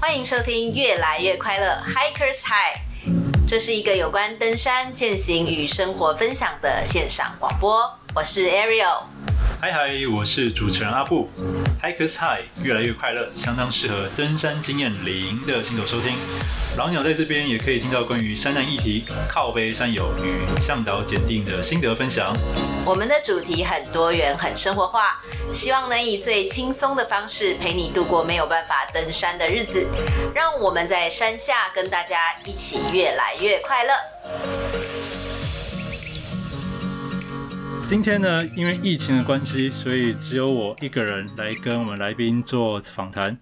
欢迎收听《越来越快乐 Hikers High》，这是一个有关登山、践行与生活分享的线上广播。我是 Ariel。嗨嗨，我是主持人阿布。Hikers High，越来越快乐，相当适合登山经验零的新手收听。老鸟在这边也可以听到关于山难议题、靠背山友与向导检定的心得分享。我们的主题很多元、很生活化，希望能以最轻松的方式陪你度过没有办法登山的日子。让我们在山下跟大家一起越来越快乐。今天呢，因为疫情的关系，所以只有我一个人来跟我们来宾做访谈。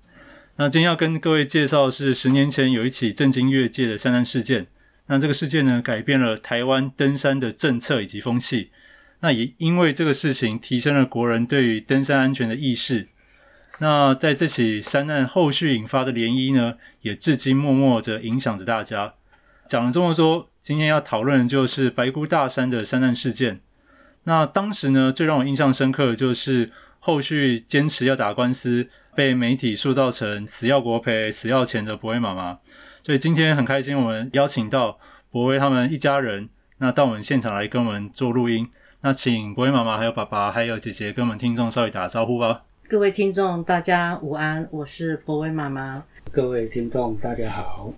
那今天要跟各位介绍的是十年前有一起震惊业界的山难事件。那这个事件呢，改变了台湾登山的政策以及风气。那也因为这个事情，提升了国人对于登山安全的意识。那在这起山难后续引发的涟漪呢，也至今默默着影响着大家。讲了这么多，今天要讨论的就是白姑大山的山难事件。那当时呢，最让我印象深刻的就是后续坚持要打官司。被媒体塑造成死要国赔、死要钱的博威妈妈，所以今天很开心，我们邀请到博威他们一家人，那到我们现场来跟我们做录音。那请博威妈妈、还有爸爸、还有姐姐跟我们听众稍微打个招呼吧。各位听众，大家午安，我是博威妈妈。各位听众，大家好。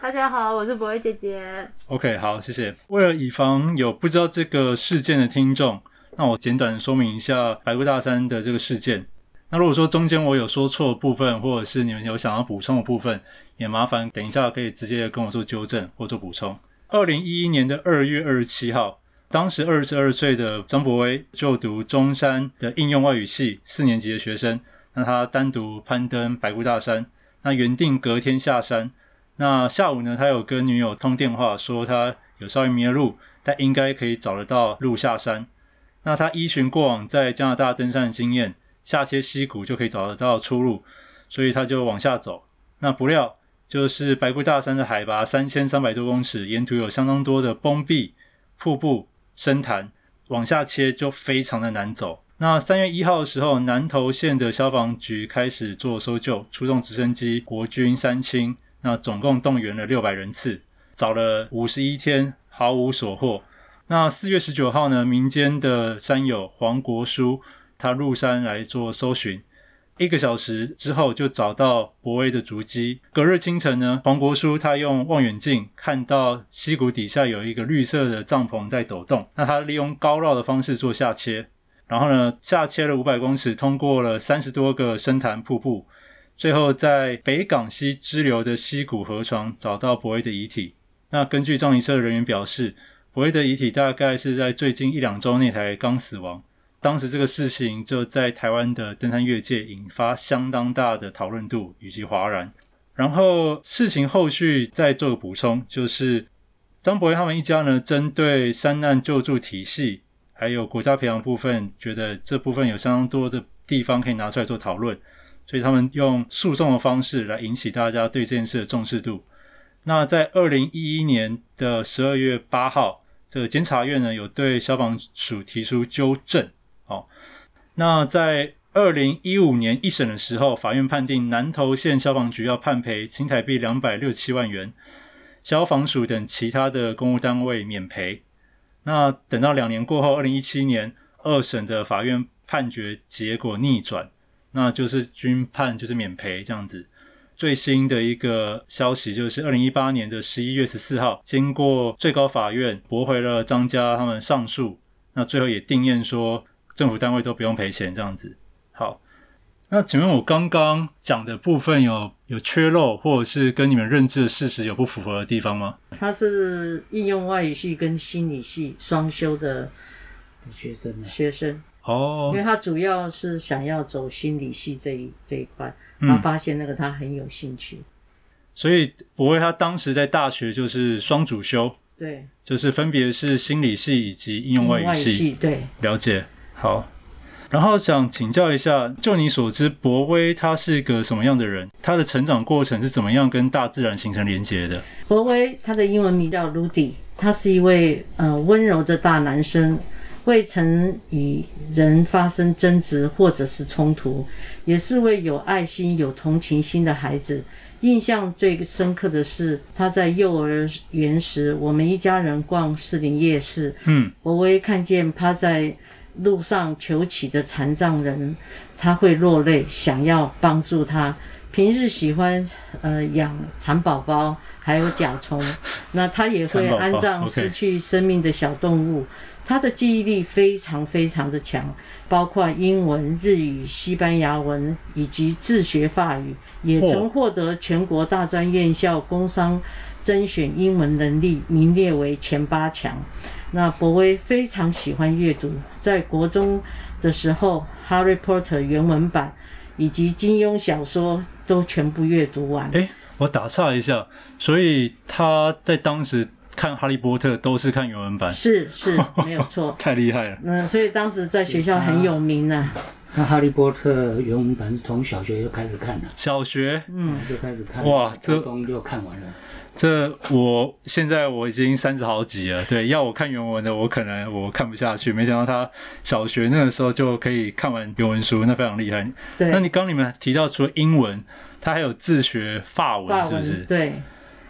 大家好，我是博威姐姐。OK，好，谢谢。为了以防有不知道这个事件的听众，那我简短说明一下白姑大山的这个事件。那如果说中间我有说错的部分，或者是你们有想要补充的部分，也麻烦等一下可以直接跟我做纠正或做补充。二零一一年的二月二十七号，当时二十二岁的张博威就读中山的应用外语系四年级的学生，那他单独攀登白姑大山，那原定隔天下山。那下午呢，他有跟女友通电话说他有稍微迷了路，但应该可以找得到路下山。那他依循过往在加拿大登山的经验。下切溪谷就可以找得到出路，所以他就往下走。那不料就是白姑大山的海拔三千三百多公尺，沿途有相当多的崩壁、瀑布、深潭，往下切就非常的难走。那三月一号的时候，南投县的消防局开始做搜救，出动直升机、国军、三轻，那总共动员了六百人次，找了五十一天，毫无所获。那四月十九号呢，民间的山友黄国书。他入山来做搜寻，一个小时之后就找到博威的足迹。隔日清晨呢，黄国书他用望远镜看到溪谷底下有一个绿色的帐篷在抖动，那他利用高绕的方式做下切，然后呢，下切了五百公尺，通过了三十多个深潭瀑布，最后在北港溪支流的溪谷河床找到博威的遗体。那根据葬仪社人员表示，博威的遗体大概是在最近一两周内才刚死亡。当时这个事情就在台湾的登山越界引发相当大的讨论度以及哗然。然后事情后续再做个补充，就是张柏葳他们一家呢，针对山难救助体系还有国家培养部分，觉得这部分有相当多的地方可以拿出来做讨论，所以他们用诉讼的方式来引起大家对这件事的重视度。那在二零一一年的十二月八号，这个检察院呢有对消防署提出纠正。好，那在二零一五年一审的时候，法院判定南投县消防局要判赔新台币两百六十七万元，消防署等其他的公务单位免赔。那等到两年过后，二零一七年二审的法院判决结果逆转，那就是均判就是免赔这样子。最新的一个消息就是二零一八年的十一月十四号，经过最高法院驳回了张家他们上诉，那最后也定谳说。政府单位都不用赔钱，这样子。好，那请问我刚刚讲的部分有有缺漏，或者是跟你们认知的事实有不符合的地方吗？他是应用外语系跟心理系双修的学生，学生哦，因为他主要是想要走心理系这一这一块，他发现那个他很有兴趣，嗯、所以柏葳他当时在大学就是双主修，对，就是分别是心理系以及应用外语系，系对，了解。好，然后想请教一下，就你所知，博威他是个什么样的人？他的成长过程是怎么样跟大自然形成连接的？博威他的英文名叫 Rudy，他是一位呃温柔的大男生，未曾与人发生争执或者是冲突，也是位有爱心、有同情心的孩子，印象最深刻的是他在幼儿园时，我们一家人逛士林夜市，嗯，博威看见趴在路上求乞的残障人，他会落泪，想要帮助他。平日喜欢呃养蚕宝宝，还有甲虫，那他也会安葬失去生命的小动物。他的记忆力非常非常的强，包括英文、日语、西班牙文以及自学法语，也曾获得全国大专院校工商甄选英文能力名列为前八强。那博威非常喜欢阅读，在国中的时候，《哈利波特》原文版以及金庸小说。都全部阅读完。哎，我打岔一下，所以他在当时看《哈利波特》都是看原文版，是是没有错，太厉害了。嗯，所以当时在学校很有名呢、啊。那《哈利波特》原文版是从小学就开始看了，小学嗯就开始看，哇，这中就看完了。这我现在我已经三十好几了，对，要我看原文的，我可能我看不下去。没想到他小学那个时候就可以看完原文书，那非常厉害。对，那你刚你们提到除了英文，他还有自学法文，是不是？对。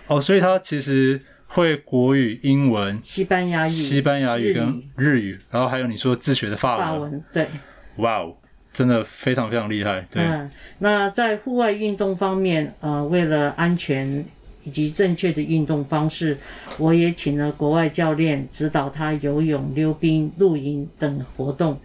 哦，所以他其实会国语、英文、西班牙语、西班牙语跟日语，然后还有你说自学的法文。法文，对。哇哦，真的非常非常厉害。对。嗯，那在户外运动方面，呃，为了安全。以及正确的运动方式，我也请了国外教练指导他游泳、溜冰、露营等活动。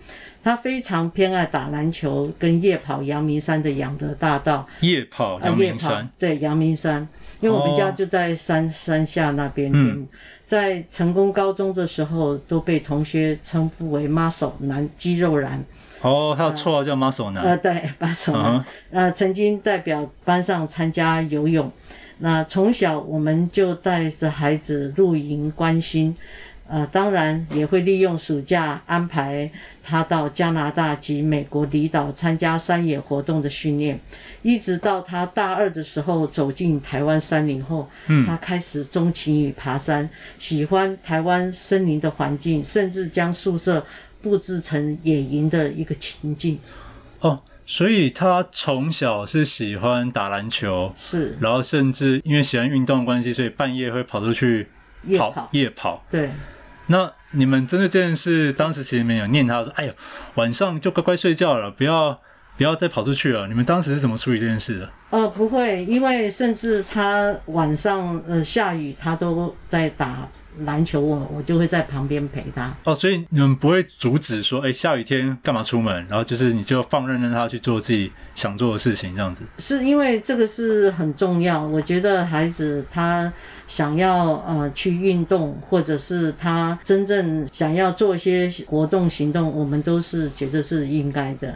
他非常偏爱打篮球跟夜跑阳明山的养德大道。夜跑阳明山，呃、对阳明山，因为我们家就在山、哦、山下那边。嗯，在成功高中的时候，都被同学称呼为 “muscle 男”肌肉男。哦，他的绰号叫 muscle 男。呃，对，muscle 男。呃，呃，曾经代表班上参加游泳。那从小我们就带着孩子露营关心，呃，当然也会利用暑假安排他到加拿大及美国离岛参加山野活动的训练，一直到他大二的时候走进台湾山林后，嗯，他开始钟情于爬山，喜欢台湾森林的环境，甚至将宿舍布置成野营的一个情境。哦。所以他从小是喜欢打篮球，是，然后甚至因为喜欢运动的关系，所以半夜会跑出去跑。夜跑。对。那你们针对这件事，当时其实没有念他说：“哎呦，晚上就乖乖睡觉了，不要不要再跑出去了。”你们当时是怎么处理这件事的？呃，不会，因为甚至他晚上呃下雨，他都在打。篮球我我就会在旁边陪他哦，所以你们不会阻止说，哎、欸，下雨天干嘛出门？然后就是你就放任让他去做自己想做的事情，这样子。是因为这个是很重要，我觉得孩子他想要呃去运动，或者是他真正想要做一些活动行动，我们都是觉得是应该的。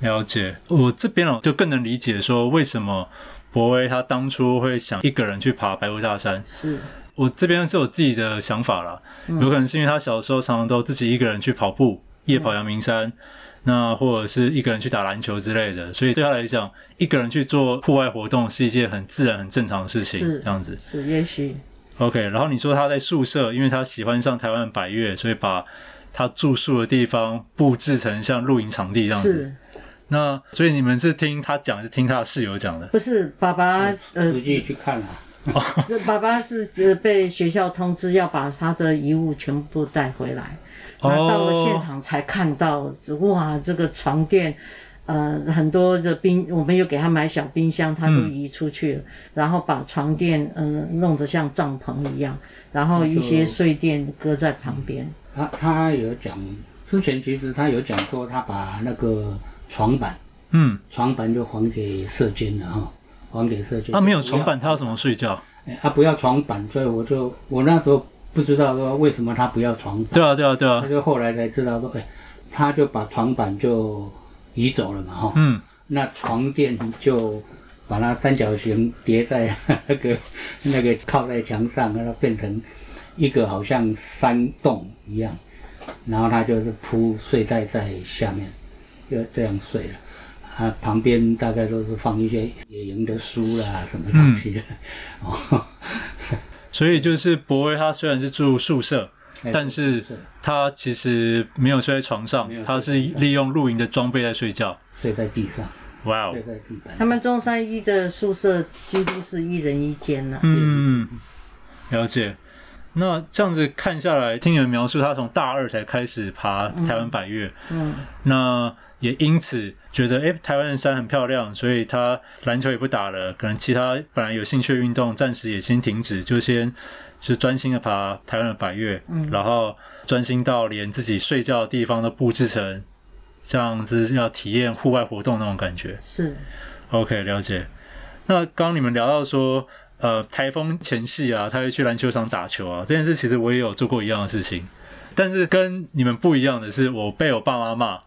了解，我这边哦就更能理解说为什么博威他当初会想一个人去爬白雾大山。是。我这边是有自己的想法啦，有可能是因为他小时候常常都自己一个人去跑步，夜跑阳明山，那或者是一个人去打篮球之类的，所以对他来讲，一个人去做户外活动是一件很自然、很正常的事情。是这样子，是也许。OK，然后你说他在宿舍，因为他喜欢上台湾百越，所以把他住宿的地方布置成像露营场地这样子。那所以你们是听他讲，还是听他的室友讲的？不是，爸爸呃，实际去看了。就 爸爸是被学校通知要把他的遗物全部带回来，那到了现场才看到，哇，这个床垫，呃，很多的冰，我们有给他买小冰箱，他都移出去了，嗯、然后把床垫，嗯、呃，弄得像帐篷一样，然后一些睡垫搁在旁边。他他有讲，之前其实他有讲说，他把那个床板，嗯，床板就还给社监了哈。还给设计。他、啊、没有床板，他要怎么睡觉？哎，他不要床板，所以我就我那时候不知道说为什么他不要床板。对啊，对啊，对啊。他就后来才知道说，哎，他就把床板就移走了嘛，哈。嗯。那床垫就把它三角形叠在那个 那个靠在墙上，让它变成一个好像山洞一样，然后他就是铺睡袋在下面，就这样睡了。他旁边大概都是放一些野营的书啦，什么东西的。哦、嗯，所以就是博威，他虽然是住宿舍，但是他其实没有睡在床上，他是利用露营的装备在睡觉，睡在地上。哇哦！睡在地板。他们中山一的宿舍几乎是一人一间呢。嗯，了解。那这样子看下来，听你们描述，他从大二才开始爬台湾百岳。嗯。那也因此觉得，哎、欸，台湾的山很漂亮，所以他篮球也不打了，可能其他本来有兴趣的运动暂时也先停止，就先就专心的爬台湾的百岳。嗯。然后专心到连自己睡觉的地方都布置成这样子，要体验户外活动那种感觉。是。OK，了解。那刚刚你们聊到说。呃，台风前夕啊，他会去篮球场打球啊。这件事其实我也有做过一样的事情，但是跟你们不一样的是，我被我爸妈骂。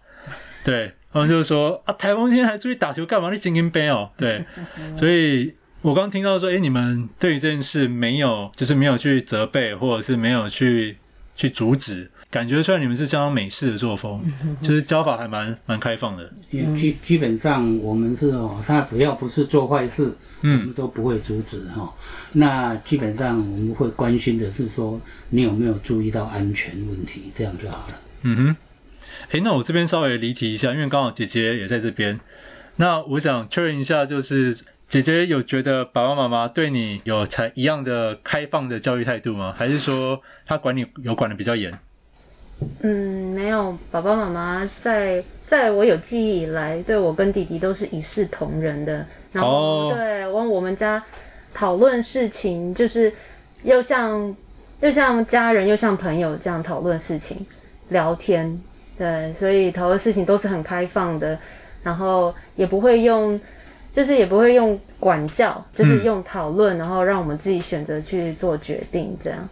对，他们就是说啊，台风天还出去打球干嘛？你神经病哦。对，所以我刚听到说，哎、欸，你们对于这件事没有，就是没有去责备，或者是没有去去阻止。感觉出来你们是相当美式的作风，就是教法还蛮蛮开放的。基基本上我们是哦，他只要不是做坏事，嗯，我们都不会阻止哈。那基本上我们会关心的是说，你有没有注意到安全问题，这样就好了。嗯哼。诶，那我这边稍微离题一下，因为刚好姐姐也在这边。那我想确认一下，就是姐姐有觉得爸爸妈妈对你有才一样的开放的教育态度吗？还是说他管你有管的比较严？嗯，没有，爸爸妈妈在在我有记忆以来，对我跟弟弟都是一视同仁的。然后、oh. 对，我我们家讨论事情，就是又像又像家人又像朋友这样讨论事情、聊天。对，所以讨论事情都是很开放的，然后也不会用，就是也不会用管教，就是用讨论，嗯、然后让我们自己选择去做决定，这样。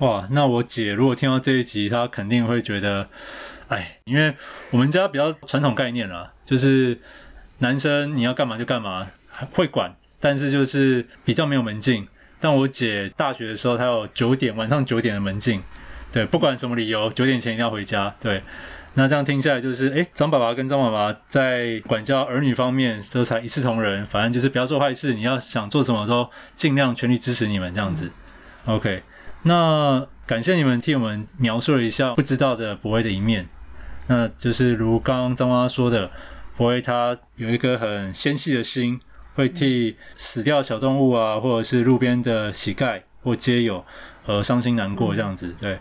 哇，那我姐如果听到这一集，她肯定会觉得，哎，因为我们家比较传统概念啦，就是男生你要干嘛就干嘛，会管，但是就是比较没有门禁。但我姐大学的时候，她有九点晚上九点的门禁，对，不管什么理由，九点前一定要回家。对，那这样听下来就是，哎，张爸爸跟张妈妈在管教儿女方面都才一视同仁，反正就是不要做坏事，你要想做什么都尽量全力支持你们这样子。OK。那感谢你们替我们描述了一下不知道的博威的一面。那就是如刚刚张妈妈说的，博威他有一颗很纤细的心，会替死掉小动物啊，或者是路边的乞丐或街友而伤心难过这样子。对，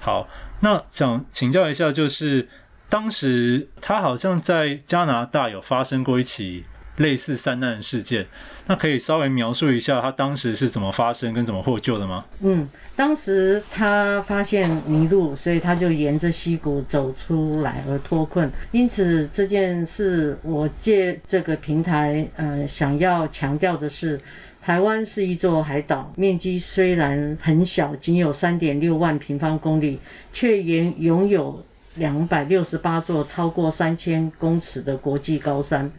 好，那想请教一下，就是当时他好像在加拿大有发生过一起。类似三难事件，那可以稍微描述一下他当时是怎么发生跟怎么获救的吗？嗯，当时他发现迷路，所以他就沿着溪谷走出来而脱困。因此这件事，我借这个平台，呃，想要强调的是，台湾是一座海岛，面积虽然很小，仅有三点六万平方公里，却也拥有两百六十八座超过三千公尺的国际高山。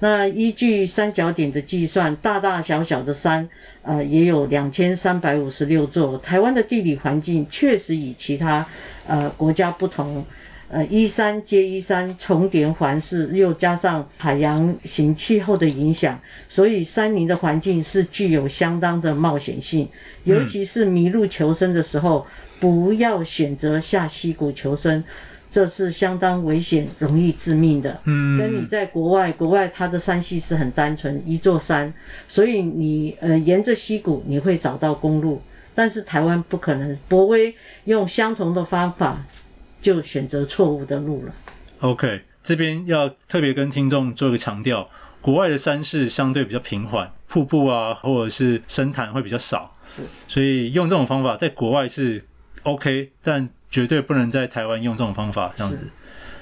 那依据三角点的计算，大大小小的山，呃，也有两千三百五十六座。台湾的地理环境确实与其他呃国家不同，呃，一山接一山，重叠环视，又加上海洋型气候的影响，所以山林的环境是具有相当的冒险性。尤其是迷路求生的时候，不要选择下溪谷求生。这是相当危险、容易致命的。嗯，跟你在国外，国外它的山系是很单纯，一座山，所以你呃沿着溪谷你会找到公路。但是台湾不可能，博威用相同的方法就选择错误的路了。OK，这边要特别跟听众做一个强调，国外的山势相对比较平缓，瀑布啊或者是深潭会比较少，是，所以用这种方法在国外是 OK，但。绝对不能在台湾用这种方法，这样子。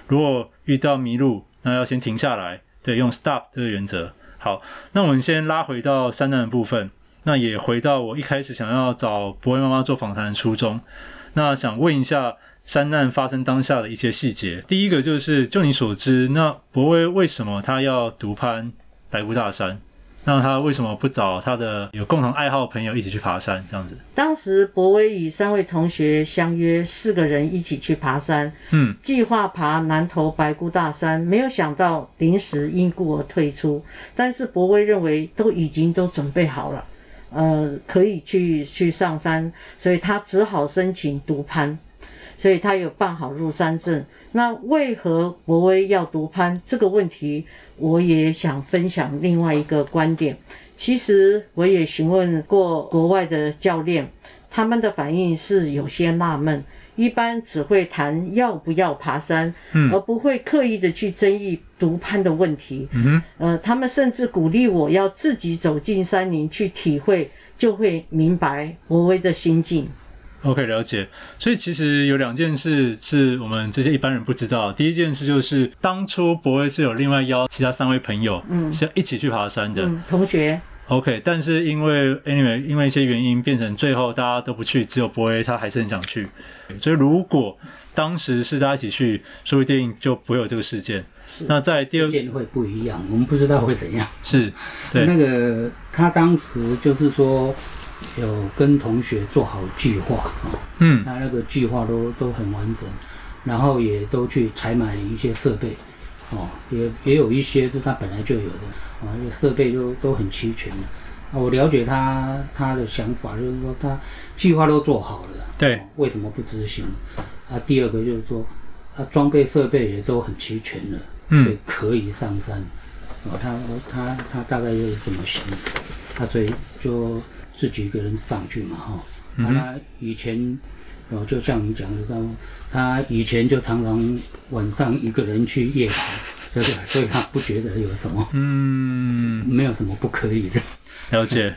如果遇到迷路，那要先停下来，对，用 stop 这个原则。好，那我们先拉回到山难的部分，那也回到我一开始想要找博威妈妈做访谈的初衷。那想问一下，山难发生当下的一些细节。第一个就是，就你所知，那博威为什么他要独攀白姑大山？那他为什么不找他的有共同爱好的朋友一起去爬山？这样子，当时博威与三位同学相约四个人一起去爬山，嗯，计划爬南投白姑大山，没有想到临时因故而退出。但是博威认为都已经都准备好了，呃，可以去去上山，所以他只好申请独攀。所以他有办好入山证。那为何国威要独攀这个问题，我也想分享另外一个观点。其实我也询问过国外的教练，他们的反应是有些纳闷。一般只会谈要不要爬山，嗯，而不会刻意的去争议独攀的问题。嗯，呃，他们甚至鼓励我要自己走进山林去体会，就会明白博威的心境。OK，了解。所以其实有两件事是我们这些一般人不知道。第一件事就是当初博威是有另外邀其他三位朋友，嗯，是要一起去爬山的，嗯，同学。OK，但是因为 anyway，因为一些原因，变成最后大家都不去，只有博威他还是很想去。所以如果当时是大家一起去，说不定就不会有这个事件。那在第二件会不一样，我们不知道会怎样。是，对。那个他当时就是说有跟同学做好计划啊，嗯，他那个计划都都很完整，然后也都去采买一些设备。哦，也也有一些是他本来就有的，啊，设备都都很齐全的。啊，我了解他他的想法，就是说他计划都做好了，对，哦，为什么不执行？啊，第二个就是说，他装备设备也都很齐全了，嗯，可以上山。哦，他他他大概就是这么想，他所以就自己一个人上去嘛，哈，嗯哼，啊，他以前。哦，就像你讲的，他他以前就常常晚上一个人去夜跑，对不对？所以他不觉得有什么，嗯，没有什么不可以的。了解，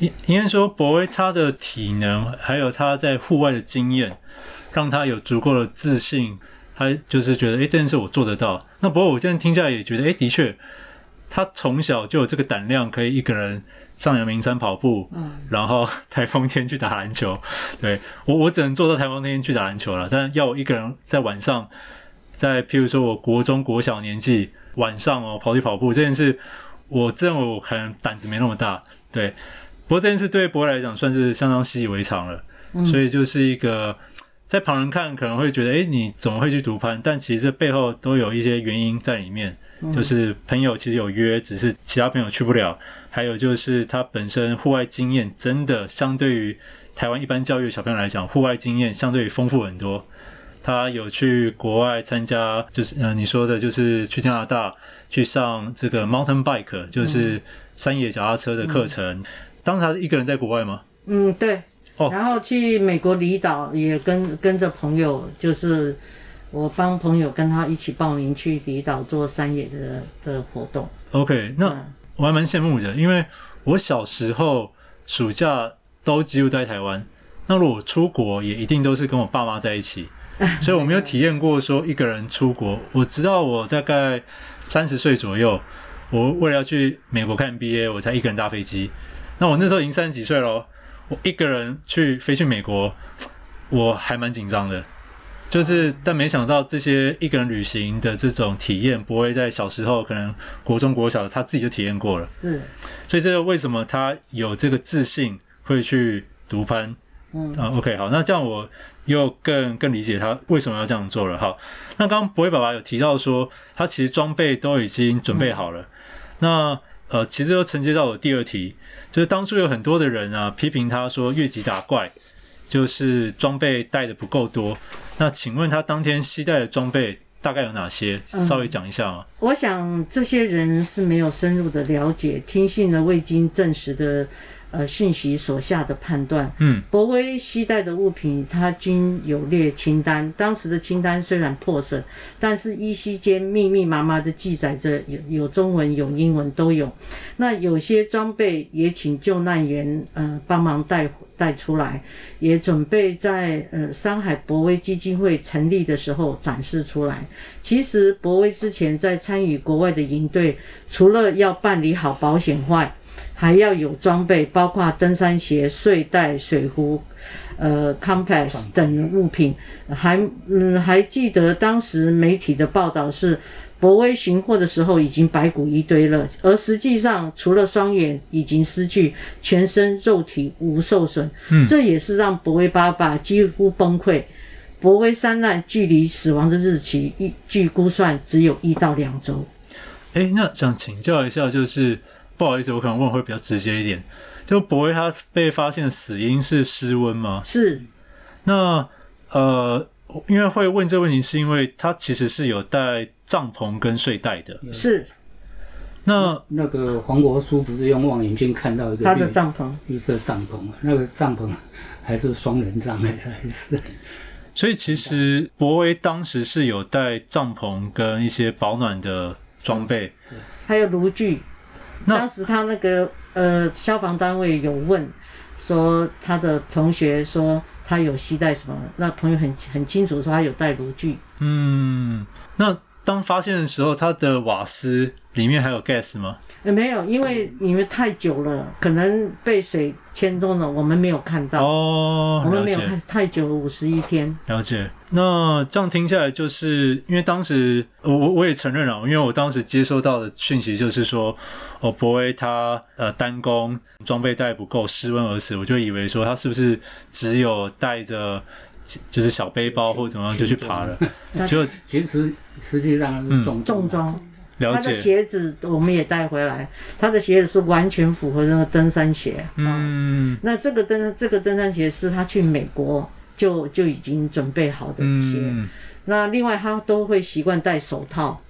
应应该说，博威他的体能，还有他在户外的经验，让他有足够的自信，他就是觉得，哎，这件事我做得到。那不过我现在听下来也觉得，哎，的确，他从小就有这个胆量，可以一个人。上阳明山跑步，嗯，然后台风天去打篮球，对，我我只能做到台风天去打篮球了。但要我一个人在晚上，在譬如说我国中国小年纪晚上哦跑去跑步这件事，我认为我可能胆子没那么大，对。不过这件事对博威来讲算是相当习以为常了，嗯，所以就是一个在旁人看可能会觉得，哎，你怎么会去读攀？但其实这背后都有一些原因在里面。就是朋友其实有约，只是其他朋友去不了。还有就是他本身户外经验真的相对于台湾一般教育的小朋友来讲，户外经验相对于丰富很多。他有去国外参加，就是嗯、呃，你说的就是去加拿大去上这个 mountain bike，就是山野脚踏车的课程。嗯、当时他是一个人在国外吗？嗯，对。哦，然后去美国离岛也跟跟着朋友，就是。我帮朋友跟他一起报名去离岛做山野的的活动。OK，那我还蛮羡慕的，因为我小时候暑假都几乎在台湾。那如果出国，也一定都是跟我爸妈在一起，所以我没有体验过说一个人出国。我直到我大概三十岁左右，我为了要去美国看 NBA，我才一个人搭飞机。那我那时候已经三十几岁了，我一个人去飞去美国，我还蛮紧张的。就是，但没想到这些一个人旅行的这种体验，不会在小时候可能国中、国小他自己就体验过了。是，所以这个为什么他有这个自信会去独攀？嗯啊，OK，好，那这样我又更更理解他为什么要这样做了。好，那刚刚博威爸爸有提到说，他其实装备都已经准备好了。嗯、那呃，其实又承接到我第二题，就是当初有很多的人啊批评他说越级打怪。就是装备带的不够多，那请问他当天携带的装备大概有哪些？稍微讲一下吗？嗯，我想这些人是没有深入的了解，听信了未经证实的。呃，讯息所下的判断。嗯，博威携带的物品，它均有列清单。当时的清单虽然破损，但是依稀间密密麻麻的记载着，有有中文有英文都有。那有些装备也请救难员呃帮忙带带出来，也准备在呃山海博威基金会成立的时候展示出来。其实博威之前在参与国外的营队，除了要办理好保险外，还要有装备，包括登山鞋、睡袋、水壶、呃，compass 等物品。还嗯，还记得当时媒体的报道是，博威寻获的时候已经白骨一堆了，而实际上除了双眼已经失去，全身肉体无受损。嗯，这也是让博威爸爸几乎崩溃。博威山难距离死亡的日期，据估算只有一到两周。诶，那想请教一下，就是。不好意思，我可能问会比较直接一点。就博威他被发现的死因是失温吗？是。那呃，因为会问这个问题，是因为他其实是有带帐篷跟睡袋的。是。那那个黄国书不是用望远镜看到一个他的帐篷，绿色帐篷，那个帐篷还是双人帐还是？所以其实博威当时是有带帐篷跟一些保暖的装备，还有炉具。当时他那个呃消防单位有问说他的同学说他有携带什么，那朋友很很清楚说他有带炉具。嗯，那当发现的时候，他的瓦斯。里面还有 gas 吗？呃，没有，因为里面太久了，可能被水牵动了，我们没有看到。哦，我们没有看太久了，五十一天。了解。那这样听下来，就是因为当时我我我也承认了，因为我当时接收到的讯息就是说，哦，博威他呃单攻装备带不够，失温而死，我就以为说他是不是只有带着就是小背包或者怎么样就去爬了？就其实实际上是重重装。了解。他的鞋子我们也带回来，他的鞋子是完全符合那个登山鞋。嗯，那这个登这个登山鞋是他去美国就就已经准备好的鞋。嗯、那另外他都会习惯戴手套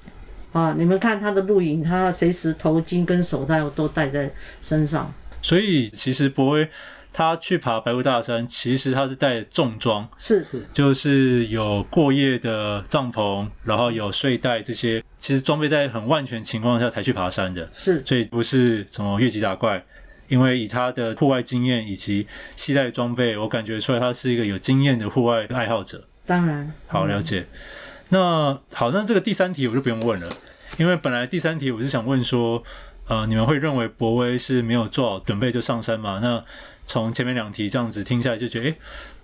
啊，你们看他的录影，他随时头巾跟手套都戴在身上。所以其实柏威。他去爬白雾大山，其实他是带重装，是是，就是有过夜的帐篷，然后有睡袋这些，其实装备在很万全情况下才去爬山的，是，所以不是什么越级打怪，因为以他的户外经验以及携带装备，我感觉出来他是一个有经验的户外爱好者。当然，好了解。嗯、那好，那这个第三题我就不用问了，因为本来第三题我是想问说，呃，你们会认为博威是没有做好准备就上山吗？那从前面两题这样子听下来，就觉得，诶，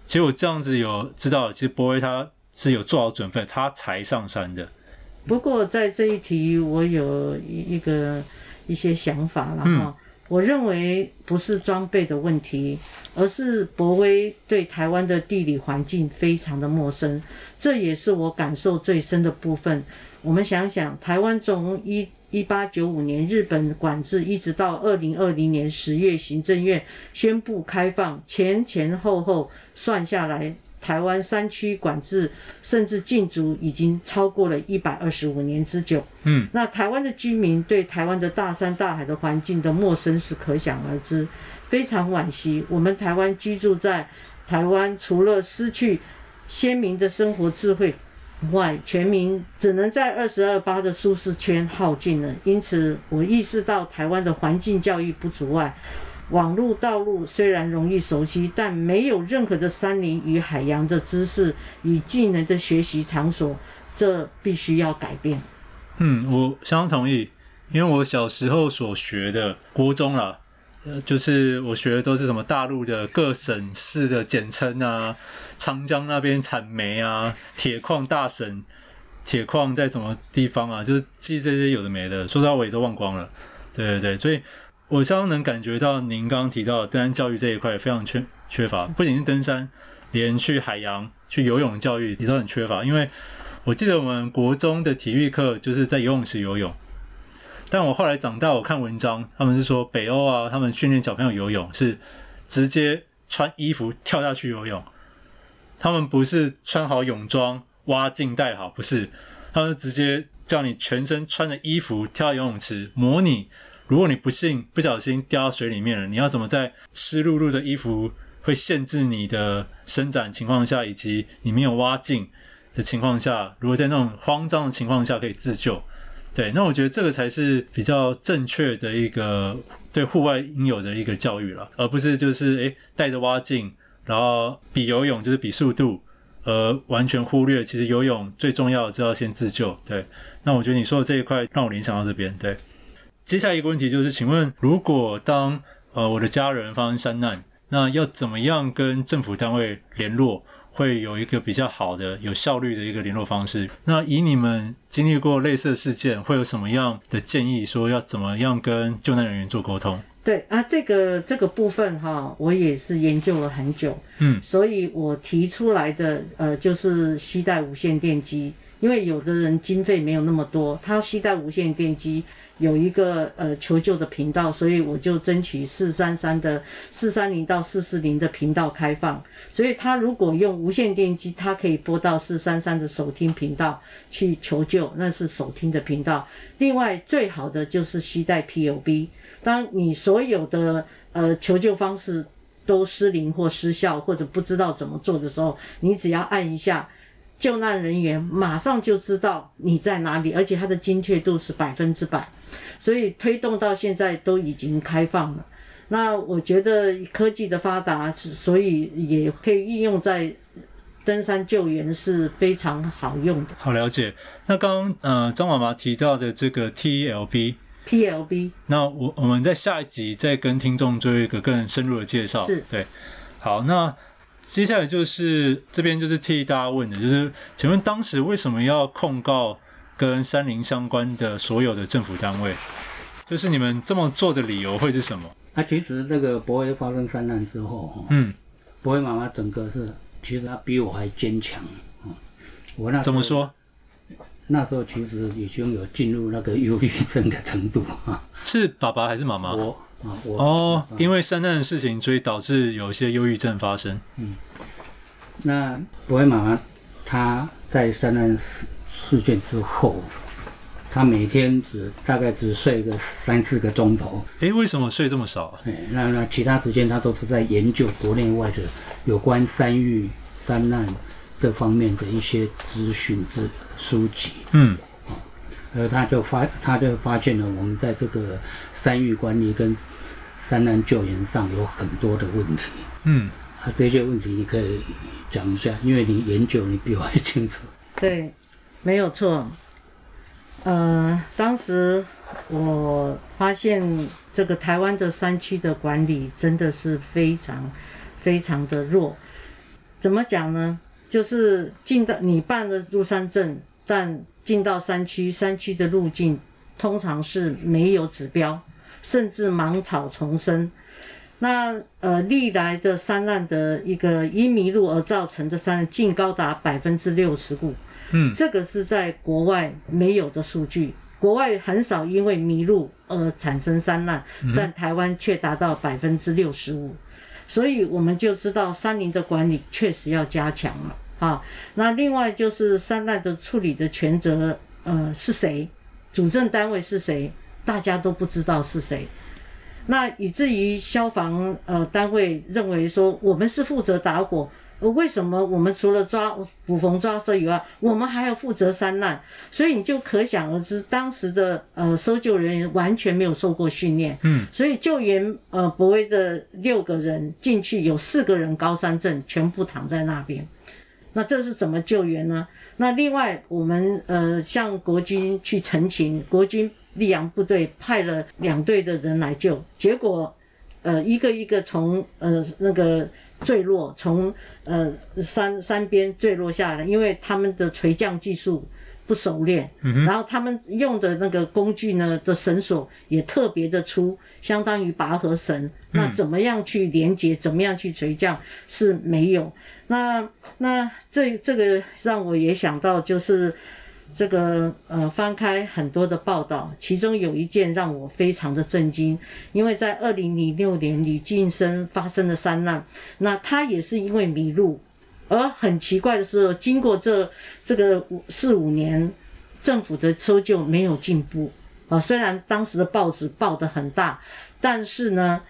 其实我这样子有知道，其实博威他是有做好准备，他才上山的。不过在这一题，我有一一个一些想法了哈。嗯、我认为不是装备的问题，而是博威对台湾的地理环境非常的陌生，这也是我感受最深的部分。我们想想，台湾从一一八九五年日本管制，一直到二零二零年十月，行政院宣布开放，前前后后算下来，台湾山区管制甚至禁足，已经超过了一百二十五年之久。嗯，那台湾的居民对台湾的大山大海的环境的陌生是可想而知，非常惋惜。我们台湾居住在台湾，除了失去鲜明的生活智慧。外，全民只能在二十二八的舒适圈耗尽了。因此，我意识到台湾的环境教育不足外，网路道路虽然容易熟悉，但没有任何的山林与海洋的知识与技能的学习场所，这必须要改变。嗯，我相当同意，因为我小时候所学的国中啦。呃，就是我学的都是什么大陆的各省市的简称啊，长江那边产煤啊，铁矿大省，铁矿在什么地方啊？就是记这些有的没的，说到我也都忘光了。对对对，所以我相当能感觉到您刚刚提到的登山教育这一块非常缺缺乏，不仅是登山，连去海洋、去游泳教育也都很缺乏。因为我记得我们国中的体育课就是在游泳池游泳。但我后来长大，我看文章，他们是说北欧啊，他们训练小朋友游泳是直接穿衣服跳下去游泳，他们不是穿好泳装、蛙镜戴好，不是，他们直接叫你全身穿着衣服跳到游泳池，模拟如果你不幸不小心掉到水里面了，你要怎么在湿漉漉的衣服会限制你的伸展情况下，以及你没有蛙镜的情况下，如果在那种慌张的情况下可以自救。对，那我觉得这个才是比较正确的一个对户外应有的一个教育了，而不是就是诶带着蛙镜，然后比游泳就是比速度，而完全忽略其实游泳最重要的是要先自救。对，那我觉得你说的这一块让我联想到这边。对，接下来一个问题就是，请问如果当呃我的家人发生山难，那要怎么样跟政府单位联络？会有一个比较好的、有效率的一个联络方式。那以你们经历过类似的事件，会有什么样的建议？说要怎么样跟救难人员做沟通？对啊，这个这个部分哈，我也是研究了很久。嗯，所以我提出来的呃，就是携带无线电机，因为有的人经费没有那么多，他携带无线电机有一个呃求救的频道，所以我就争取四三三的四三零到四四零的频道开放。所以他如果用无线电机，他可以拨到四三三的手听频道去求救，那是手听的频道。另外最好的就是携带 PLB，当你所有的呃求救方式都失灵或失效，或者不知道怎么做的时候，你只要按一下。救难人员马上就知道你在哪里，而且它的精确度是百分之百，所以推动到现在都已经开放了。那我觉得科技的发达，所以也可以应用在登山救援是非常好用的。好了解。那刚刚呃张妈妈提到的这个 TLB。TLB，那我我们在下一集再跟听众做一个更深入的介绍。是，对。好，那。接下来就是这边就是替大家问的，就是请问当时为什么要控告跟山林相关的所有的政府单位？就是你们这么做的理由会是什么？啊，其实这个博威发生山难之后，嗯，博威妈妈整个是其实她比我还坚强，我那怎么说？那时候其实已经有进入那个忧郁症的程度啊。是爸爸还是妈妈？我。哦，因为山难的事情，所以导致有一些忧郁症发生。嗯，那柏惟妈妈她在山难事事件之后，她每天只大概只睡个三四个钟头。哎，为什么睡这么少啊？哎，那那其他时间她都是在研究国内外的有关山域山难这方面的一些资讯之书籍。嗯。而他就发，他就发现了我们在这个山域管理跟山难救援上有很多的问题。嗯，啊，这些问题你可以讲一下，因为你研究你比我还清楚。对，没有错。呃，当时我发现这个台湾的山区的管理真的是非常非常的弱。怎么讲呢？就是进到你办了入山证，但进到山区，山区的路径通常是没有指标，甚至芒草丛生。那呃，历来的山难的一个因迷路而造成的山难，竟高达百分之六十五。嗯，这个是在国外没有的数据，国外很少因为迷路而产生山难，在台湾却达到百分之六十五。所以我们就知道山林的管理确实要加强了。啊，那另外就是山难的处理的权责，呃，是谁？主政单位是谁？大家都不知道是谁。那以至于消防呃单位认为说，我们是负责打火，为什么我们除了抓捕蜂抓蛇以外，我们还要负责山难？所以你就可想而知，当时的呃搜救人员完全没有受过训练。嗯，所以救援呃博威的六个人进去，有四个人高山症，全部躺在那边。那这是怎么救援呢？那另外，我们呃向国军去陈情，国军溧阳部队派了两队的人来救，结果呃一个一个从呃那个坠落，从呃山山边坠落下来，因为他们的垂降技术。不熟练，然后他们用的那个工具呢的绳索也特别的粗，相当于拔河绳。那怎么样去连接？怎么样去垂降？是没有。那那这这个让我也想到，就是这个呃翻开很多的报道，其中有一件让我非常的震惊，因为在二零零六年李晋生发生的山难，那他也是因为迷路。而很奇怪的是，经过这这个五四五年，政府的搜救没有进步啊。虽然当时的报纸报得很大，但是呢，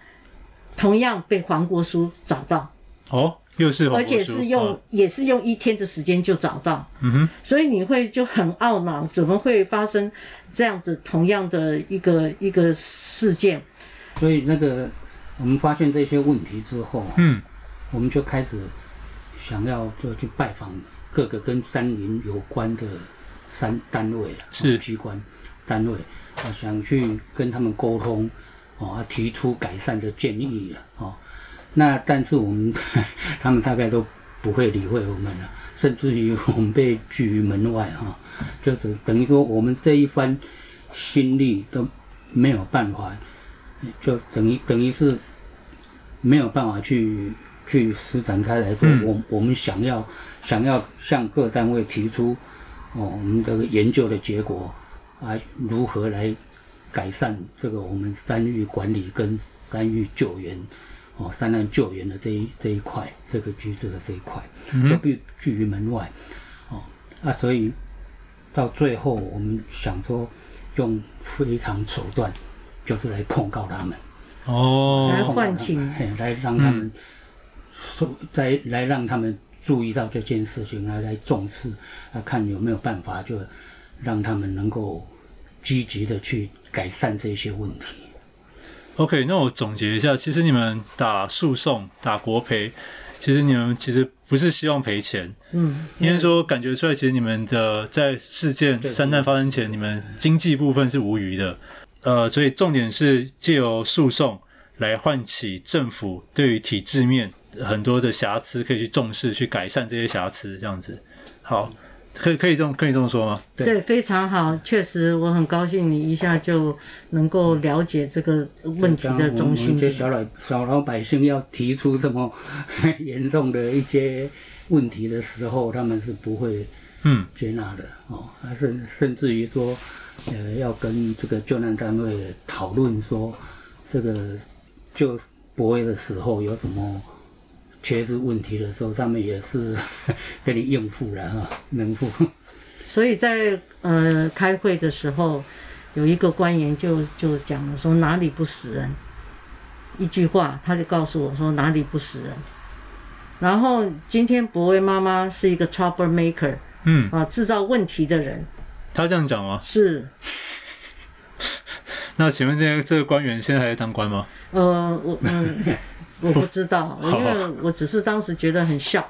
同样被黄国书找到。哦，又是黄国书，而且是用、哦、也是用一天的时间就找到。嗯哼，所以你会就很懊恼，怎么会发生这样子同样的一个一个事件？所以那个我们发现这些问题之后，嗯，我们就开始。想要就去拜访各个跟山林有关的山单位是机关单位，啊，想去跟他们沟通，哦，提出改善的建议了，哦，那但是我们 他们大概都不会理会我们了，甚至于我们被拒于门外哈，就是等于说我们这一番心力都没有办法，就等于等于是没有办法去。去施展开来说，我、嗯、我们想要想要向各单位提出哦，我们这个研究的结果啊，如何来改善这个我们山域管理跟山域救援，哦，山难救援的这一这一块，这个机制的这一块，都不拒于门外，哦，啊，所以到最后我们想说，用非常手段，就是来控告他们，哦，来唤醒，来让他们说，再来让他们。注意到这件事情，来来重视，啊看有没有办法，就让他们能够积极的去改善这些问题。OK，那我总结一下，其实你们打诉讼、打国赔，其实你们其实不是希望赔钱，嗯，应该说感觉出来，其实你们的在事件三难发生前，你们经济部分是无余的，呃，所以重点是借由诉讼来唤起政府对于体制面。很多的瑕疵可以去重视，去改善这些瑕疵，这样子，好，可以可以这么可以这么说吗？对，对，非常好，确实我很高兴你一下就能够了解这个问题的中心。这小老小老百姓要提出这么 严重的一些问题的时候，他们是不会嗯接纳的、嗯、哦，还是甚至于说呃要跟这个救难单位讨论说这个救驳位的时候有什么。缺失问题的时候，他们也是 跟你应付了哈，能付。所以在呃开会的时候，有一个官员就就讲了说哪里不死人，一句话他就告诉我说哪里不死人。然后今天博威妈妈是一个 trouble maker，嗯啊制造问题的人。他这样讲吗？是。那请问这个这个官员现在还在当官吗？呃，我嗯。我不知道，因为我只是当时觉得很 shock。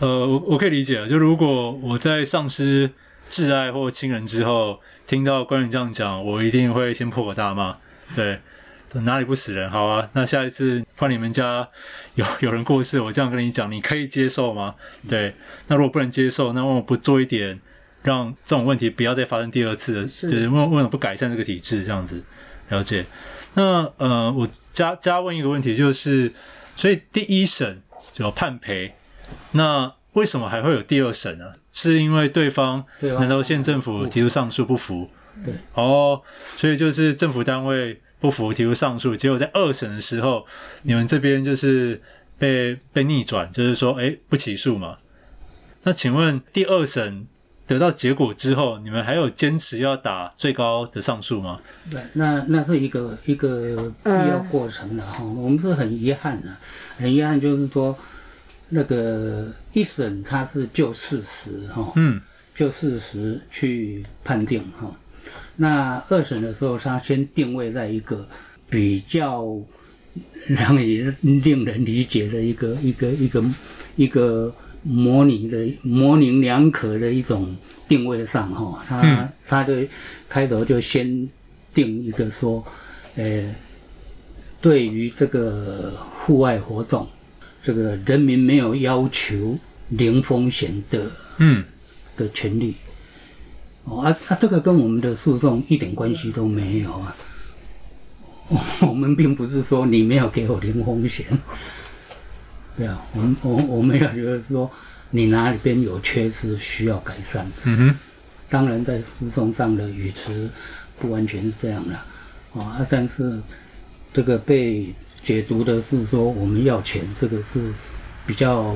呃，我我可以理解，就如果我在丧失挚爱或亲人之后，听到官员这样讲，我一定会先破口大骂。对，哪里不死人？好啊，那下一次换你们家有有人过世，我这样跟你讲，你可以接受吗？对，那如果不能接受，那我不做一点，让这种问题不要再发生第二次的？是就是为为什么不改善这个体制？这样子了解。那呃，我。加加问一个问题，就是，所以第一审有判赔，那为什么还会有第二审呢？是因为对方南投县政府提出上诉不服？对，哦，所以就是政府单位不服提出上诉，结果在二审的时候，你们这边就是被被逆转，就是说，哎，不起诉嘛？那请问第二审？得到结果之后，你们还有坚持要打最高的上诉吗？对，那那是一个一个必要过程的哈。嗯、我们是很遗憾的，很遗憾就是说，那个一审他是就事实哈，嗯，就事实去判定哈。那二审的时候，他先定位在一个比较让人令人理解的一个一个一个一个。模拟的模棱两可的一种定位上，哈，他他就开头就先定一个说，呃，对于这个户外活动，这个人民没有要求零风险的，嗯，的权利，哦啊啊，这个跟我们的诉讼一点关系都没有啊，我们并不是说你没有给我零风险。对啊，我们我我们要觉得说，你哪里边有缺失需要改善。嗯哼，当然在诉讼上的语词不完全是这样的，啊，但是这个被解读的是说我们要钱，这个是比较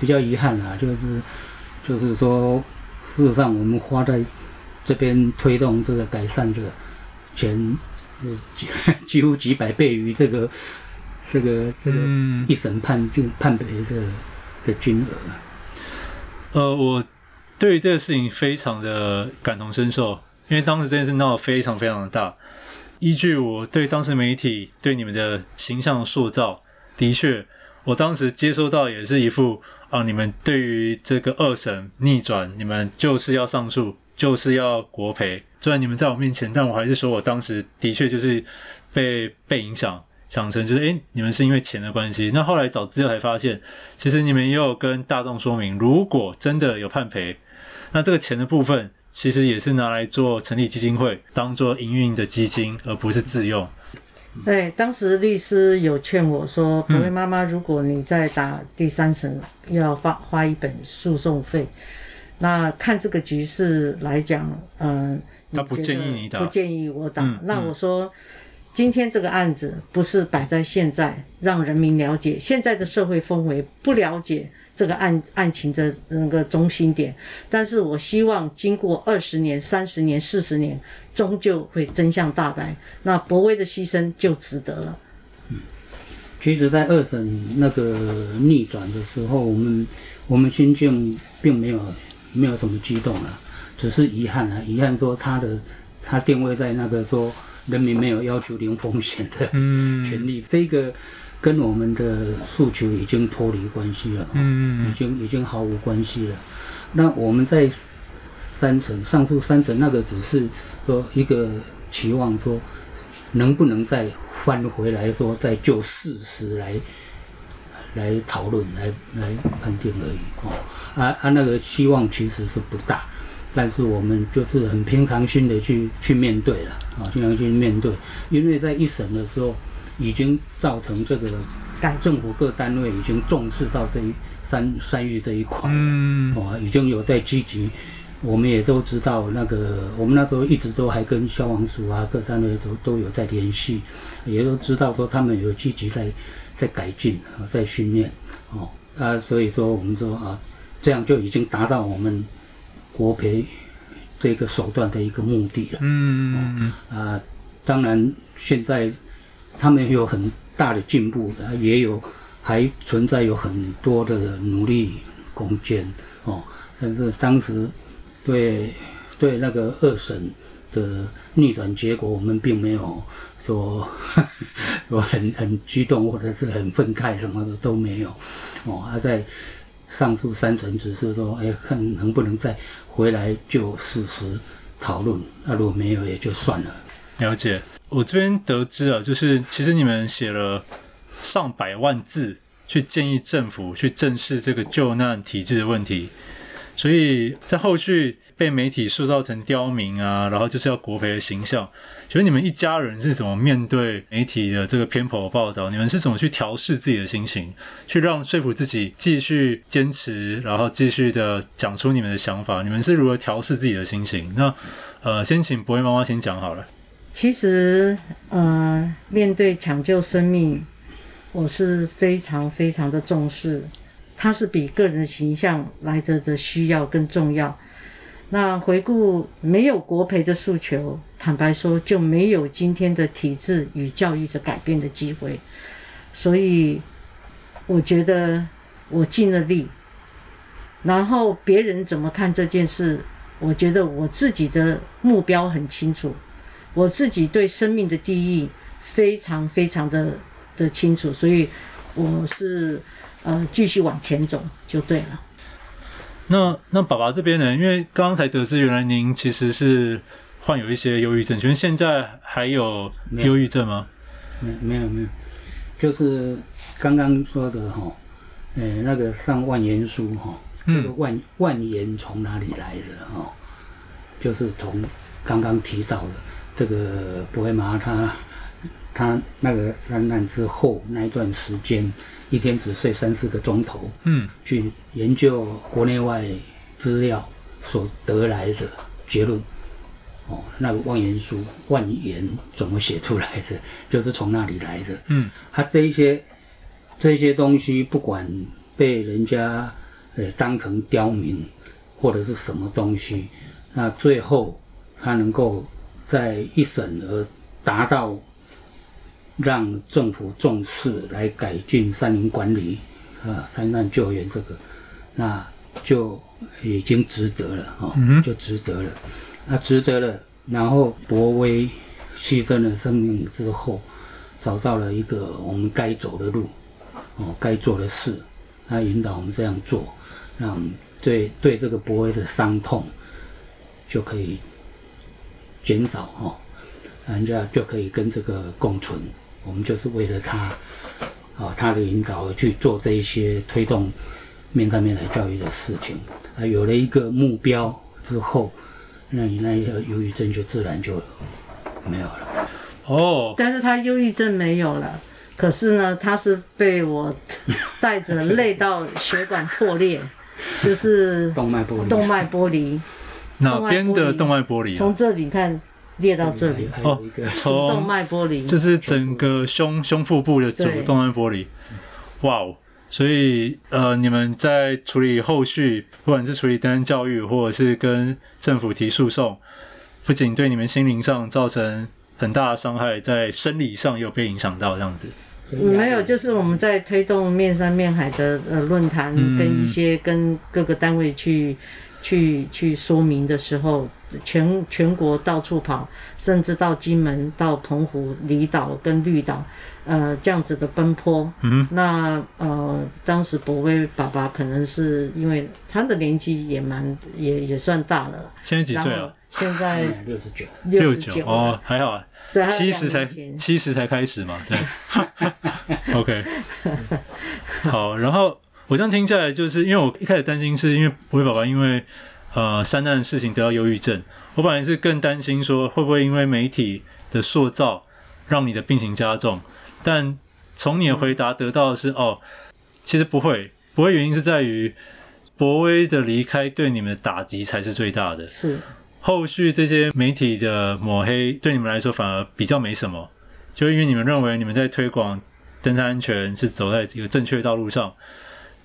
比较遗憾啊，就是就是说，事实上我们花在这边推动这个改善的钱，几 几乎几百倍于这个。这个这个一审判定判赔的的金额，呃，我对于这个事情非常的感同身受，因为当时这件事闹得非常非常的大。依据我对当时媒体对你们的形象塑造，的确，我当时接收到也是一副啊，你们对于这个二审逆转，你们就是要上诉，就是要国赔。虽然你们在我面前，但我还是说我当时的确就是被被影响。想成就是，诶、欸，你们是因为钱的关系。那后来找资料才发现，其实你们也有跟大众说明，如果真的有判赔，那这个钱的部分其实也是拿来做成立基金会，当做营运的基金，而不是自用。对，当时律师有劝我说：“博威妈妈，如果你再打第三审，要花花一本诉讼费。”那看这个局势来讲，嗯、呃，他不建议你打，不建议我打。嗯、那我说，今天这个案子不是摆在现在让人民了解现在的社会氛围，不了解这个案案情的那个中心点。但是我希望经过二十年、三十年、四十年，终究会真相大白，那博威的牺牲就值得了。嗯，其实，在二审那个逆转的时候，我们我们心境并没有。没有什么激动了，只是遗憾啊，遗憾说他的他定位在那个说人民没有要求零风险的 权利，嗯、这个跟我们的诉求已经脱离关系了，嗯，已经已经毫无关系了。那我们在三审上诉三审那个只是说一个期望说能不能再翻回来说再就事实来。来讨论，来来判定而已哦。啊啊，那个希望其实是不大，但是我们就是很平常心的去去面对了啊，平常心去面对。因为在一审的时候，已经造成这个政府各单位已经重视到这一山山域这一块，嗯，哦，已经有在积极。我们也都知道，那个我们那时候一直都还跟消防署啊各单位都都有在联系，也都知道说他们有积极在。在改进啊，在训练哦啊，所以说我们说啊，这样就已经达到我们国赔这个手段的一个目的了。嗯嗯啊，当然现在他们有很大的进步，啊，也有还存在有很多的努力空间哦。但是当时对对那个二审的逆转结果，我们并没有。说 说很很激动，或者是很愤慨，什么的都没有。哦，他在上述三层只是说，哎，看能不能再回来就事实讨论。那如果没有，也就算了。了解。我这边得知啊，就是其实你们写了上百万字，去建议政府去正视这个救难体制的问题。所以在后续被媒体塑造成刁民啊，然后就是要国赔的形象。所以你们一家人是怎么面对媒体的这个偏颇报道？你们是怎么去调试自己的心情，去让说服自己继续坚持，然后继续的讲出你们的想法？你们是如何调试自己的心情？那呃，先请博威妈妈先讲好了。其实，呃，面对抢救生命，我是非常非常的重视。它是比个人形象来得的需要更重要。那回顾没有国培的诉求，坦白说就没有今天的体制与教育的改变的机会。所以我觉得我尽了力。然后别人怎么看这件事？我觉得我自己的目标很清楚，我自己对生命的定义非常非常的的清楚，所以我是。呃，继续往前走就对了。那那爸爸这边呢？因为刚刚才得知，原来您其实是患有一些忧郁症，请问现在还有忧郁症吗？没没有没有，就是刚刚说的哈，呃、欸，那个上万言书哈，这个万万言从哪里来的哈？就是从刚刚提到的这个博威妈他他那个灾难之后那一段时间。一天只睡三四个钟头，嗯，去研究国内外资料所得来的结论，哦，那个万言书，万言怎么写出来的，就是从那里来的，嗯，他、啊、这一些这些东西，不管被人家呃当成刁民或者是什么东西，那最后他能够在一审而达到。让政府重视来改进山林管理，啊，灾难救援这个，那就已经值得了哦，就值得了，那值得了。然后博威牺牲了生命之后，找到了一个我们该走的路，哦，该做的事，他引导我们这样做，让对对这个博威的伤痛就可以减少哦，人家就可以跟这个共存。我们就是为了他，啊，他的引导而去做这一些推动面上面来教育的事情，啊，有了一个目标之后，那你那个忧郁症就自然就没有了。哦，但是他忧郁症没有了，可是呢，他是被我带着累到血管破裂，就是动脉剥离，动脉剥离，哪边的动脉剥离？从这里看裂到这里，哦，主动脉剥离，就是整个胸胸腹部的主动脉剥离。哇哦！所以呃，你们在处理后续，不管是处理单教育，或者是跟政府提诉讼，不仅对你们心灵上造成很大的伤害，在生理上也有被影响到这样子。没有，就是我们在推动面山面海的呃论坛，跟一些跟各个单位去去去说明的时候，全全国到处跑，甚至到金门、到澎湖离岛跟绿岛，呃这样子的奔波。嗯，那呃当时博威爸爸可能是因为他的年纪也蛮也也算大了，现在几岁了？现在六十九，六十九。哦，还好啊，七十才七十才开始嘛，对，OK，好，然后我这样听下来，就是因为我一开始担心是因为博威爸爸因为呃山难的事情得到忧郁症，我本来是更担心说会不会因为媒体的塑造让你的病情加重，但从你的回答得到的是哦，其实不会，不会原因是在于博威的离开对你们的打击才是最大的，是。后续这些媒体的抹黑对你们来说反而比较没什么，就因为你们认为你们在推广登山安全是走在一个正确的道路上，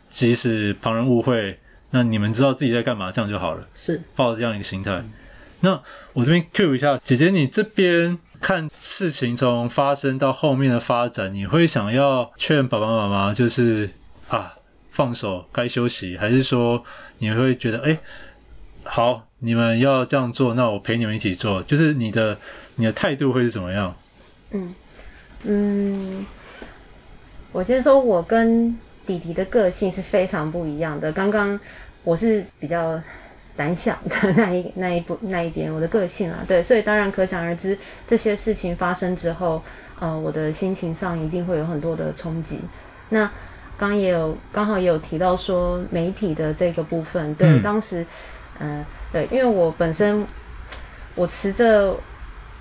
即使旁人误会，那你们知道自己在干嘛，这样就好了。是抱着这样一个心态。那我这边 Q 一下姐姐，你这边看事情从发生到后面的发展，你会想要劝爸爸妈妈就是啊放手该休息，还是说你会觉得哎、欸、好？你们要这样做，那我陪你们一起做。就是你的你的态度会是怎么样？嗯嗯，我先说，我跟弟弟的个性是非常不一样的。刚刚我是比较胆小的那一那一部那一边，我的个性啊，对，所以当然可想而知，这些事情发生之后，呃，我的心情上一定会有很多的冲击。那刚也有刚好也有提到说媒体的这个部分，对，嗯、当时嗯。呃对，因为我本身，我持着，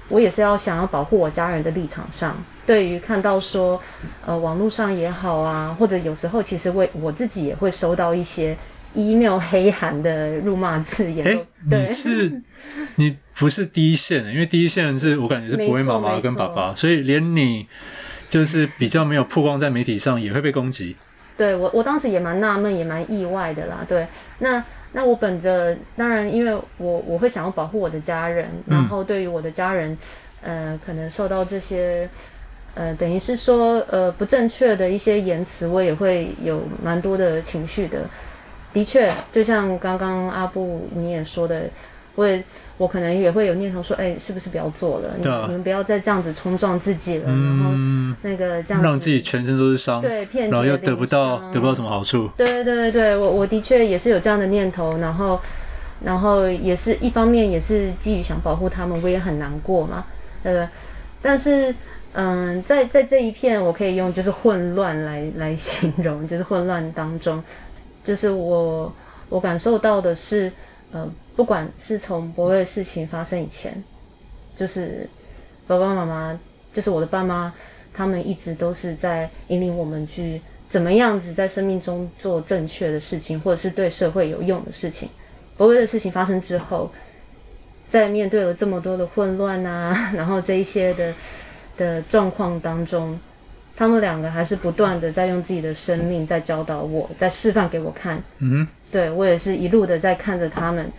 我也是要想要保护我家人的立场上，对于看到说，呃，网络上也好啊，或者有时候其实为我自己也会收到一些 email 黑函的辱骂字眼。哎，对，你是你不是第一线的，因为第一线是我感觉是不会妈妈跟爸爸，所以连你就是比较没有曝光在媒体上，也会被攻击。对我，我当时也蛮纳闷，也蛮意外的啦。对，那。那我本着当然，因为我我会想要保护我的家人，然后对于我的家人，呃，可能受到这些，呃，等于是说，呃，不正确的一些言辞，我也会有蛮多的情绪的。的确，就像刚刚阿布你也说的，我也。我可能也会有念头说，哎、欸，是不是不要做了？啊、你你们不要再这样子冲撞自己了，嗯、然后那个这样子让自己全身都是伤，对，遍体鳞伤，然后又得不到得不到什么好处。对对对对，我我的确也是有这样的念头，然后然后也是一方面也是基于想保护他们，我也很难过嘛，呃，但是嗯，在在这一片，我可以用就是混乱来来形容，就是混乱当中，就是我我感受到的是，呃。不管是从博威的事情发生以前，就是爸爸妈妈，就是我的爸妈，他们一直都是在引领我们去怎么样子在生命中做正确的事情，或者是对社会有用的事情。博威的事情发生之后，在面对了这么多的混乱啊，然后这一些的的状况当中，他们两个还是不断的在用自己的生命在教导我，在示范给我看。嗯，对，我也是一路的在看着他们。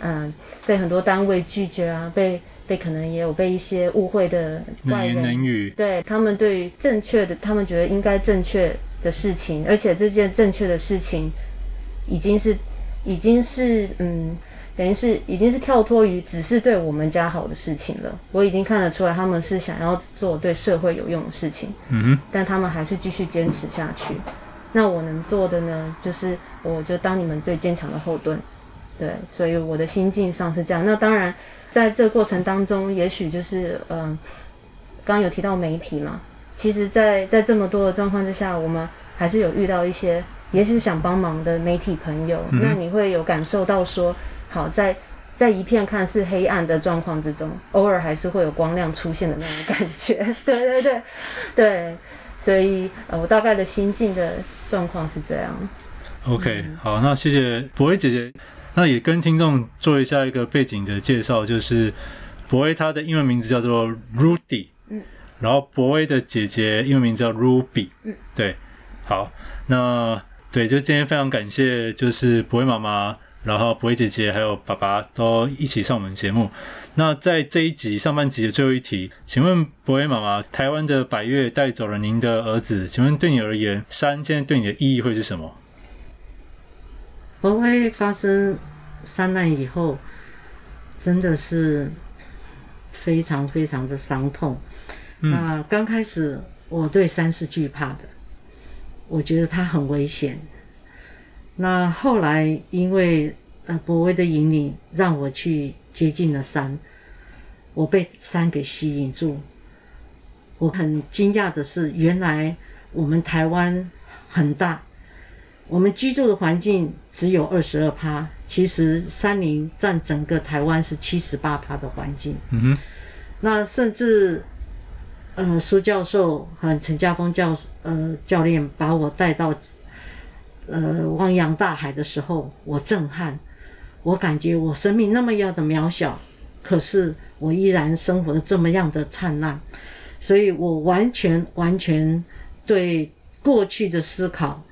嗯，被很多单位拒绝啊，被被可能也有被一些误会的外人，对他们对于正确的，他们觉得应该正确的事情，而且这件正确的事情已经是已经是嗯，等于是已经是跳脱于只是对我们家好的事情了。我已经看得出来，他们是想要做对社会有用的事情，嗯哼，但他们还是继续坚持下去。那我能做的呢，就是我就当你们最坚强的后盾。对，所以我的心境上是这样。那当然，在这个过程当中，也许就是嗯，刚刚有提到媒体嘛。其实在，在在这么多的状况之下，我们还是有遇到一些，也许想帮忙的媒体朋友。嗯、那你会有感受到说，好，在在一片看似黑暗的状况之中，偶尔还是会有光亮出现的那种感觉。对对对对，所以呃，我大概的心境的状况是这样。OK，好，那谢谢博威姐姐。那也跟听众做一下一个背景的介绍，就是博威他的英文名字叫做 Rudy，嗯，然后博威的姐姐英文名字叫 Ruby，嗯，对，好，那对，就今天非常感谢，就是博威妈妈，然后博威姐姐还有爸爸都一起上我们节目。那在这一集上半集的最后一题，请问博威妈妈，台湾的百月带走了您的儿子，请问对你而言，山现在对你的意义会是什么？博威发生山难以后，真的是非常非常的伤痛。嗯、那刚开始我对山是惧怕的，我觉得它很危险。那后来因为呃博威的引领，让我去接近了山，我被山给吸引住。我很惊讶的是，原来我们台湾很大。我们居住的环境只有二十二趴，其实山林占整个台湾是七十八趴的环境。嗯哼，那甚至，呃，苏教授和陈家峰教呃教练把我带到，呃，汪洋大海的时候，我震撼，我感觉我生命那么样的渺小，可是我依然生活的这么样的灿烂，所以我完全完全对过去的思考。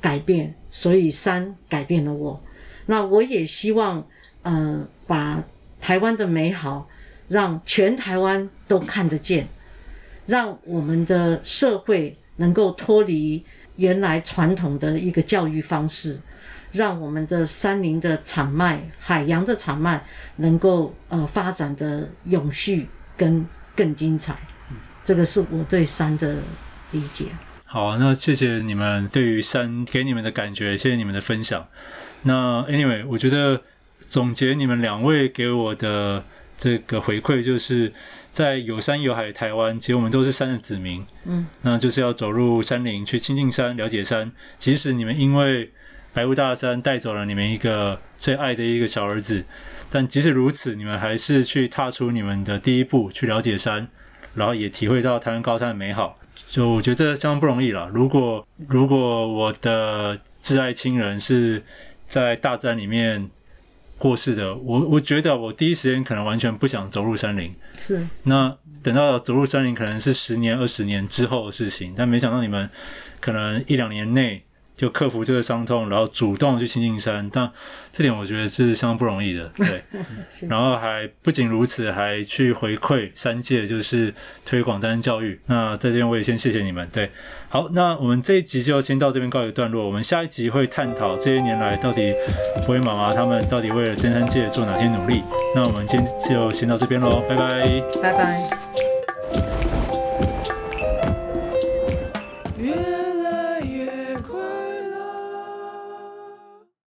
改变，所以山改变了我。那我也希望，呃，把台湾的美好让全台湾都看得见，让我们的社会能够脱离原来传统的一个教育方式，让我们的山林的产脉、海洋的产脉能够呃发展的永续跟更精彩。这个是我对山的理解。好，那谢谢你们对于山给你们的感觉，谢谢你们的分享。那 anyway，我觉得总结你们两位给我的这个回馈，就是在有山有海的台湾，其实我们都是山的子民。嗯，那就是要走入山林去亲近山、了解山。即使你们因为白雾大山带走了你们一个最爱的一个小儿子，但即使如此，你们还是去踏出你们的第一步，去了解山，然后也体会到台湾高山的美好。就我觉得这相当不容易了。如果如果我的挚爱亲人是在大自然里面过世的，我我觉得我第一时间可能完全不想走入山林。是。那等到走入山林，可能是十年、二十年之后的事情。但没想到你们可能一两年内。就克服这个伤痛，然后主动去亲近山，但这点我觉得是相当不容易的，对。然后还不仅如此，还去回馈三界，就是推广登山教育。那在这边我也先谢谢你们，对。好，那我们这一集就先到这边告一段落。我们下一集会探讨这些年来到底博威妈妈他们到底为了登山界做哪些努力。那我们今天就先到这边喽，拜拜，拜拜。